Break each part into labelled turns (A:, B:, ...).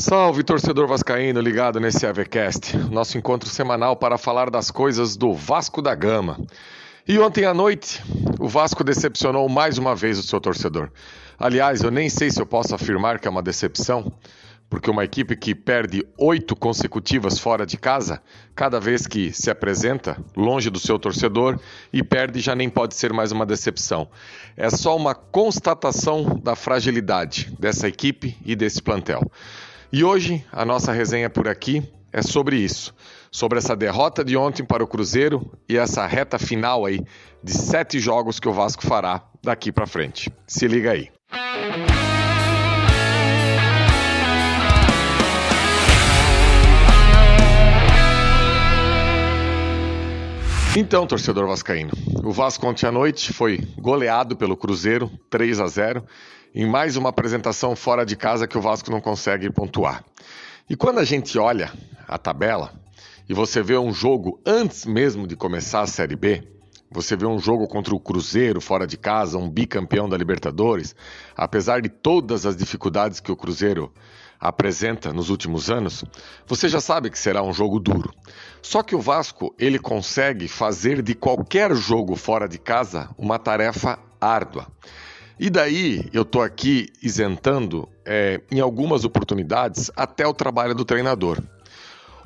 A: Salve torcedor vascaíno ligado nesse AVCast, nosso encontro semanal para falar das coisas do Vasco da Gama. E ontem à noite, o Vasco decepcionou mais uma vez o seu torcedor. Aliás, eu nem sei se eu posso afirmar que é uma decepção, porque uma equipe que perde oito consecutivas fora de casa, cada vez que se apresenta longe do seu torcedor e perde, já nem pode ser mais uma decepção. É só uma constatação da fragilidade dessa equipe e desse plantel. E hoje a nossa resenha por aqui é sobre isso, sobre essa derrota de ontem para o Cruzeiro e essa reta final aí de sete jogos que o Vasco fará daqui para frente. Se liga aí. Então, torcedor vascaíno, o Vasco ontem à noite foi goleado pelo Cruzeiro 3 a 0 em mais uma apresentação fora de casa que o Vasco não consegue pontuar. E quando a gente olha a tabela e você vê um jogo antes mesmo de começar a Série B, você vê um jogo contra o Cruzeiro fora de casa, um bicampeão da Libertadores, apesar de todas as dificuldades que o Cruzeiro apresenta nos últimos anos, você já sabe que será um jogo duro. Só que o Vasco, ele consegue fazer de qualquer jogo fora de casa uma tarefa árdua. E daí eu estou aqui isentando, é, em algumas oportunidades, até o trabalho do treinador.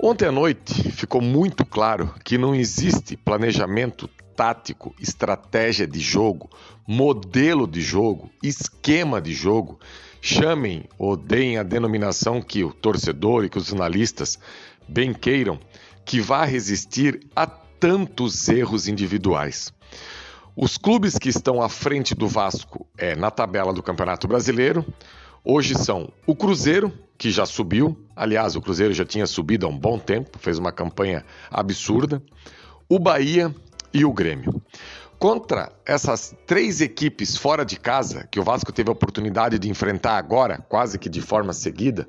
A: Ontem à noite ficou muito claro que não existe planejamento tático, estratégia de jogo, modelo de jogo, esquema de jogo. Chamem ou deem a denominação que o torcedor e que os analistas bem queiram, que vá resistir a tantos erros individuais. Os clubes que estão à frente do Vasco é, na tabela do Campeonato Brasileiro hoje são o Cruzeiro, que já subiu. Aliás, o Cruzeiro já tinha subido há um bom tempo, fez uma campanha absurda. O Bahia e o Grêmio. Contra essas três equipes fora de casa, que o Vasco teve a oportunidade de enfrentar agora, quase que de forma seguida,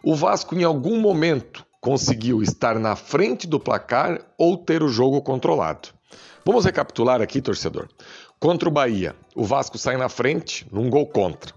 A: o Vasco em algum momento conseguiu estar na frente do placar ou ter o jogo controlado. Vamos recapitular aqui, torcedor. Contra o Bahia, o Vasco sai na frente num gol contra.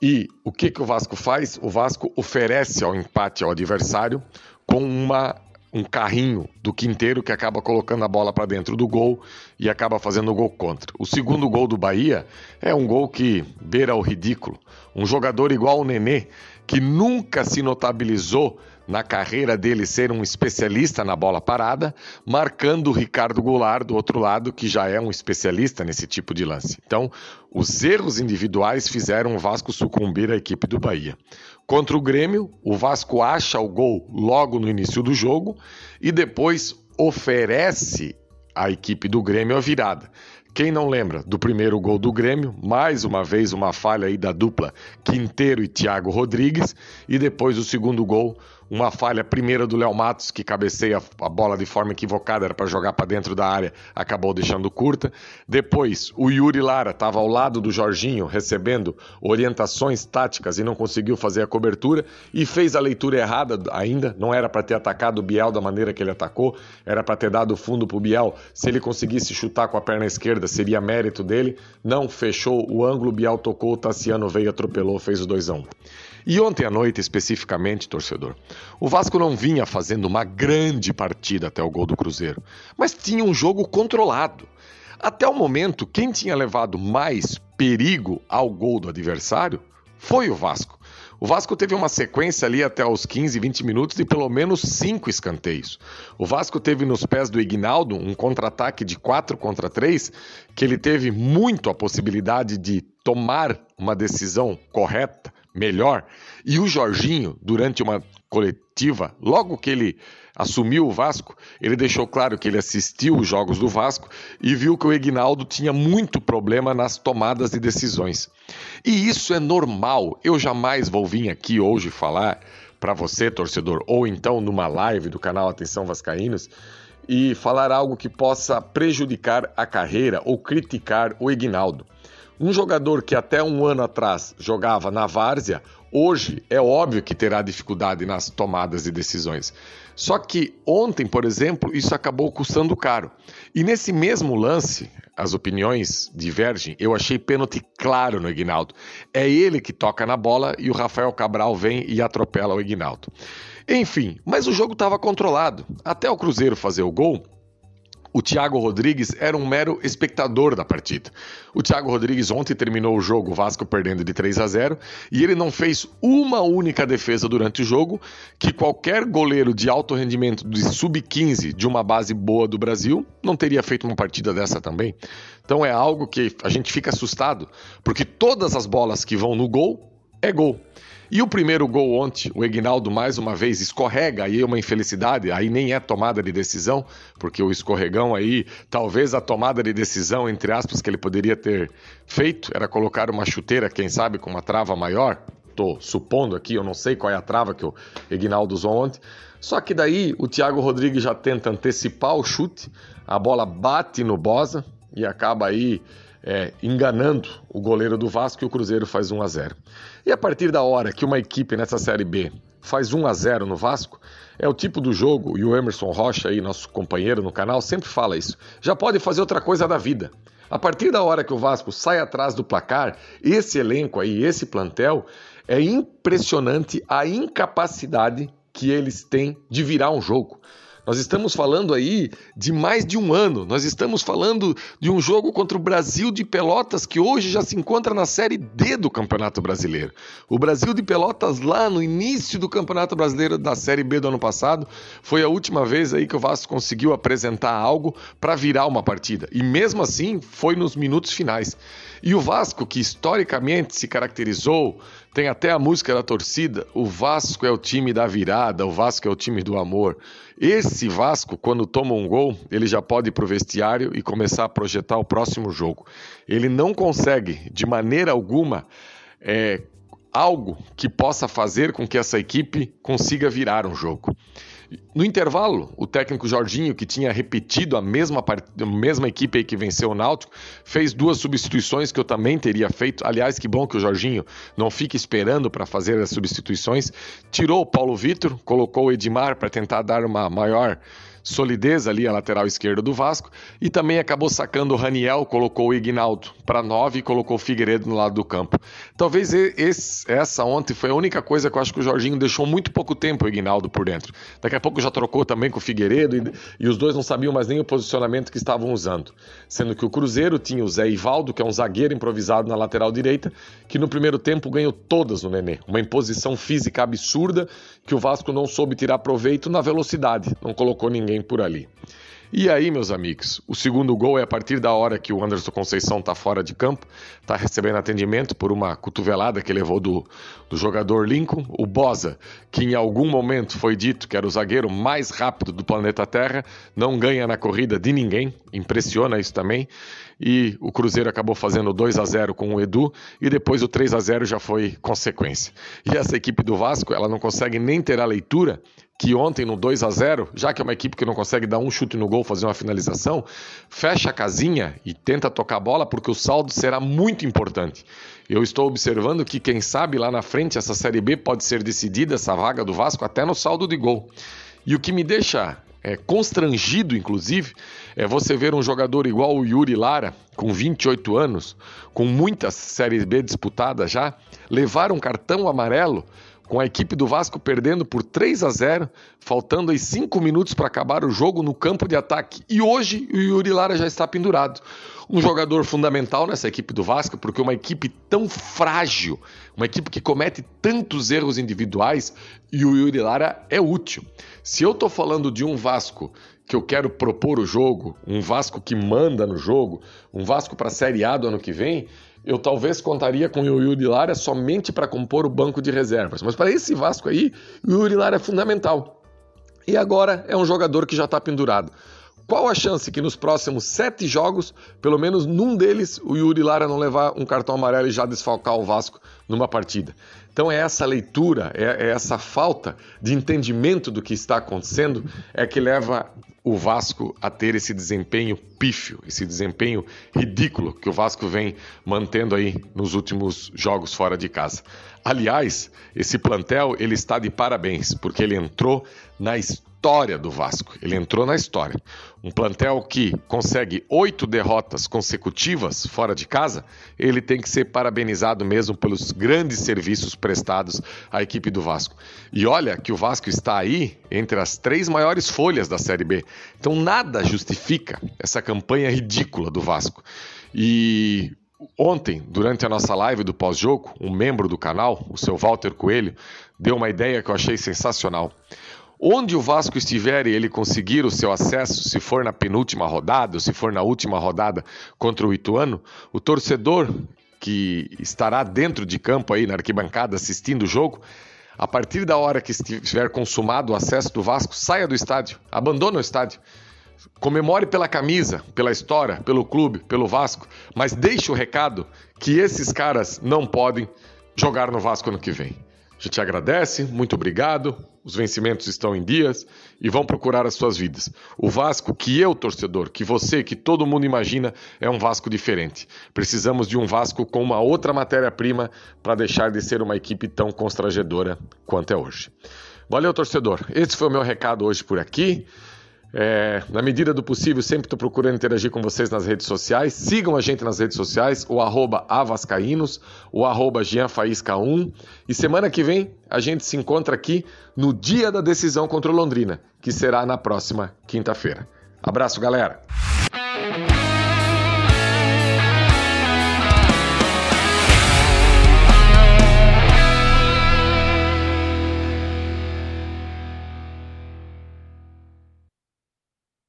A: E o que, que o Vasco faz? O Vasco oferece ao empate ao adversário com uma, um carrinho do quinteiro que acaba colocando a bola para dentro do gol e acaba fazendo o gol contra. O segundo gol do Bahia é um gol que beira o ridículo. Um jogador igual o Nenê, que nunca se notabilizou na carreira dele ser um especialista na bola parada, marcando o Ricardo Goulart do outro lado, que já é um especialista nesse tipo de lance. Então, os erros individuais fizeram o Vasco sucumbir à equipe do Bahia. Contra o Grêmio, o Vasco acha o gol logo no início do jogo e depois oferece à equipe do Grêmio a virada. Quem não lembra do primeiro gol do Grêmio, mais uma vez uma falha aí da dupla Quinteiro e Thiago Rodrigues, e depois o segundo gol uma falha primeira do Léo Matos, que cabeceia a bola de forma equivocada, era para jogar para dentro da área, acabou deixando curta. Depois, o Yuri Lara estava ao lado do Jorginho, recebendo orientações táticas e não conseguiu fazer a cobertura e fez a leitura errada ainda. Não era para ter atacado o Biel da maneira que ele atacou, era para ter dado fundo para o Biel. Se ele conseguisse chutar com a perna esquerda, seria mérito dele. Não fechou o ângulo, o Biel tocou, Tassiano veio, atropelou, fez o 2 a 1 e ontem à noite, especificamente, torcedor, o Vasco não vinha fazendo uma grande partida até o gol do Cruzeiro, mas tinha um jogo controlado. Até o momento, quem tinha levado mais perigo ao gol do adversário foi o Vasco. O Vasco teve uma sequência ali até os 15, 20 minutos de pelo menos cinco escanteios. O Vasco teve nos pés do Ignaldo um contra-ataque de 4 contra 3, que ele teve muito a possibilidade de tomar uma decisão correta melhor. E o Jorginho, durante uma coletiva, logo que ele assumiu o Vasco, ele deixou claro que ele assistiu os jogos do Vasco e viu que o Egnaldo tinha muito problema nas tomadas de decisões. E isso é normal. Eu jamais vou vir aqui hoje falar para você, torcedor, ou então numa live do canal Atenção Vascaínos, e falar algo que possa prejudicar a carreira ou criticar o Egnaldo. Um jogador que até um ano atrás jogava na várzea, hoje é óbvio que terá dificuldade nas tomadas de decisões. Só que ontem, por exemplo, isso acabou custando caro. E nesse mesmo lance, as opiniões divergem, eu achei pênalti claro no Ignaldo. É ele que toca na bola e o Rafael Cabral vem e atropela o Ignaldo. Enfim, mas o jogo estava controlado. Até o Cruzeiro fazer o gol, o Thiago Rodrigues era um mero espectador da partida. O Thiago Rodrigues ontem terminou o jogo, o Vasco perdendo de 3 a 0, e ele não fez uma única defesa durante o jogo, que qualquer goleiro de alto rendimento de sub-15 de uma base boa do Brasil não teria feito uma partida dessa também. Então é algo que a gente fica assustado, porque todas as bolas que vão no gol é gol. E o primeiro gol ontem, o Egnaldo mais uma vez escorrega, aí é uma infelicidade, aí nem é tomada de decisão, porque o escorregão aí, talvez a tomada de decisão, entre aspas, que ele poderia ter feito, era colocar uma chuteira, quem sabe, com uma trava maior. Tô supondo aqui, eu não sei qual é a trava que o Egnaldo usou ontem. Só que daí o Thiago Rodrigues já tenta antecipar o chute, a bola bate no Bosa e acaba aí é, enganando o goleiro do Vasco e o Cruzeiro faz 1 a 0. E a partir da hora que uma equipe nessa Série B faz 1 a 0 no Vasco, é o tipo do jogo, e o Emerson Rocha aí, nosso companheiro no canal, sempre fala isso. Já pode fazer outra coisa da vida. A partir da hora que o Vasco sai atrás do placar, esse elenco aí, esse plantel, é impressionante a incapacidade que eles têm de virar um jogo. Nós estamos falando aí de mais de um ano. Nós estamos falando de um jogo contra o Brasil de Pelotas, que hoje já se encontra na Série D do Campeonato Brasileiro. O Brasil de Pelotas, lá no início do Campeonato Brasileiro da Série B do ano passado, foi a última vez aí que o Vasco conseguiu apresentar algo para virar uma partida. E mesmo assim, foi nos minutos finais. E o Vasco, que historicamente se caracterizou, tem até a música da torcida: o Vasco é o time da virada, o Vasco é o time do amor. Esse Vasco, quando toma um gol, ele já pode ir para o vestiário e começar a projetar o próximo jogo. Ele não consegue, de maneira alguma, é, algo que possa fazer com que essa equipe consiga virar um jogo. No intervalo, o técnico Jorginho, que tinha repetido a mesma, a mesma equipe que venceu o Náutico, fez duas substituições que eu também teria feito. Aliás, que bom que o Jorginho não fica esperando para fazer as substituições. Tirou o Paulo Vitor, colocou o Edmar para tentar dar uma maior solidez ali a lateral esquerda do Vasco e também acabou sacando o Raniel, colocou o Ignaldo para 9 e colocou o Figueiredo no lado do campo. Talvez esse, essa ontem foi a única coisa que eu acho que o Jorginho deixou muito pouco tempo o Ignaldo por dentro. Daqui a pouco já trocou também com o Figueiredo e, e os dois não sabiam mais nem o posicionamento que estavam usando. Sendo que o Cruzeiro tinha o Zé Ivaldo, que é um zagueiro improvisado na lateral direita, que no primeiro tempo ganhou todas no Nenê. Uma imposição física absurda que o Vasco não soube tirar proveito na velocidade, não colocou ninguém por ali. E aí, meus amigos, o segundo gol é a partir da hora que o Anderson Conceição está fora de campo, está recebendo atendimento por uma cotovelada que levou do, do jogador Lincoln. O Bosa, que em algum momento foi dito que era o zagueiro mais rápido do planeta Terra, não ganha na corrida de ninguém, impressiona isso também. E o Cruzeiro acabou fazendo 2 a 0 com o Edu e depois o 3 a 0 já foi consequência. E essa equipe do Vasco, ela não consegue nem ter a leitura que ontem no 2 a 0 já que é uma equipe que não consegue dar um chute no gol, fazer uma finalização, fecha a casinha e tenta tocar a bola, porque o saldo será muito importante. Eu estou observando que, quem sabe, lá na frente, essa Série B pode ser decidida, essa vaga do Vasco, até no saldo de gol. E o que me deixa é, constrangido, inclusive, é você ver um jogador igual o Yuri Lara, com 28 anos, com muitas Séries B disputadas já, levar um cartão amarelo com a equipe do Vasco perdendo por 3 a 0, faltando aí 5 minutos para acabar o jogo no campo de ataque. E hoje o Yuri Lara já está pendurado. Um jogador fundamental nessa equipe do Vasco, porque uma equipe tão frágil, uma equipe que comete tantos erros individuais, e o Yuri Lara é útil. Se eu estou falando de um Vasco que eu quero propor o jogo, um Vasco que manda no jogo, um Vasco para a Série A do ano que vem, eu talvez contaria com o Yuri Lara somente para compor o banco de reservas. Mas para esse Vasco aí, o Yuri Lara é fundamental. E agora é um jogador que já está pendurado. Qual a chance que nos próximos sete jogos, pelo menos num deles, o Yuri Lara não levar um cartão amarelo e já desfalcar o Vasco numa partida? Então é essa leitura, é, é essa falta de entendimento do que está acontecendo é que leva o Vasco a ter esse desempenho pífio, esse desempenho ridículo que o Vasco vem mantendo aí nos últimos jogos fora de casa. Aliás, esse plantel ele está de parabéns porque ele entrou na história do Vasco. Ele entrou na história. Um plantel que consegue oito derrotas consecutivas fora de casa, ele tem que ser parabenizado mesmo pelos grandes serviços prestados à equipe do Vasco. E olha que o Vasco está aí entre as três maiores folhas da Série B. Então nada justifica essa campanha ridícula do Vasco. E Ontem, durante a nossa live do pós-jogo, um membro do canal, o seu Walter Coelho, deu uma ideia que eu achei sensacional. Onde o Vasco estiver e ele conseguir o seu acesso, se for na penúltima rodada, ou se for na última rodada contra o Ituano, o torcedor que estará dentro de campo aí na arquibancada assistindo o jogo, a partir da hora que estiver consumado o acesso do Vasco, saia do estádio, abandone o estádio. Comemore pela camisa, pela história, pelo clube, pelo Vasco, mas deixe o recado que esses caras não podem jogar no Vasco ano que vem. A gente agradece, muito obrigado. Os vencimentos estão em dias e vão procurar as suas vidas. O Vasco que eu, torcedor, que você, que todo mundo imagina, é um Vasco diferente. Precisamos de um Vasco com uma outra matéria-prima para deixar de ser uma equipe tão constrangedora quanto é hoje. Valeu, torcedor. Esse foi o meu recado hoje por aqui. É, na medida do possível, sempre estou procurando interagir com vocês nas redes sociais. Sigam a gente nas redes sociais, o arroba avascaínos, o arroba gianfaísca1. E semana que vem a gente se encontra aqui no dia da decisão contra o Londrina, que será na próxima quinta-feira. Abraço, galera!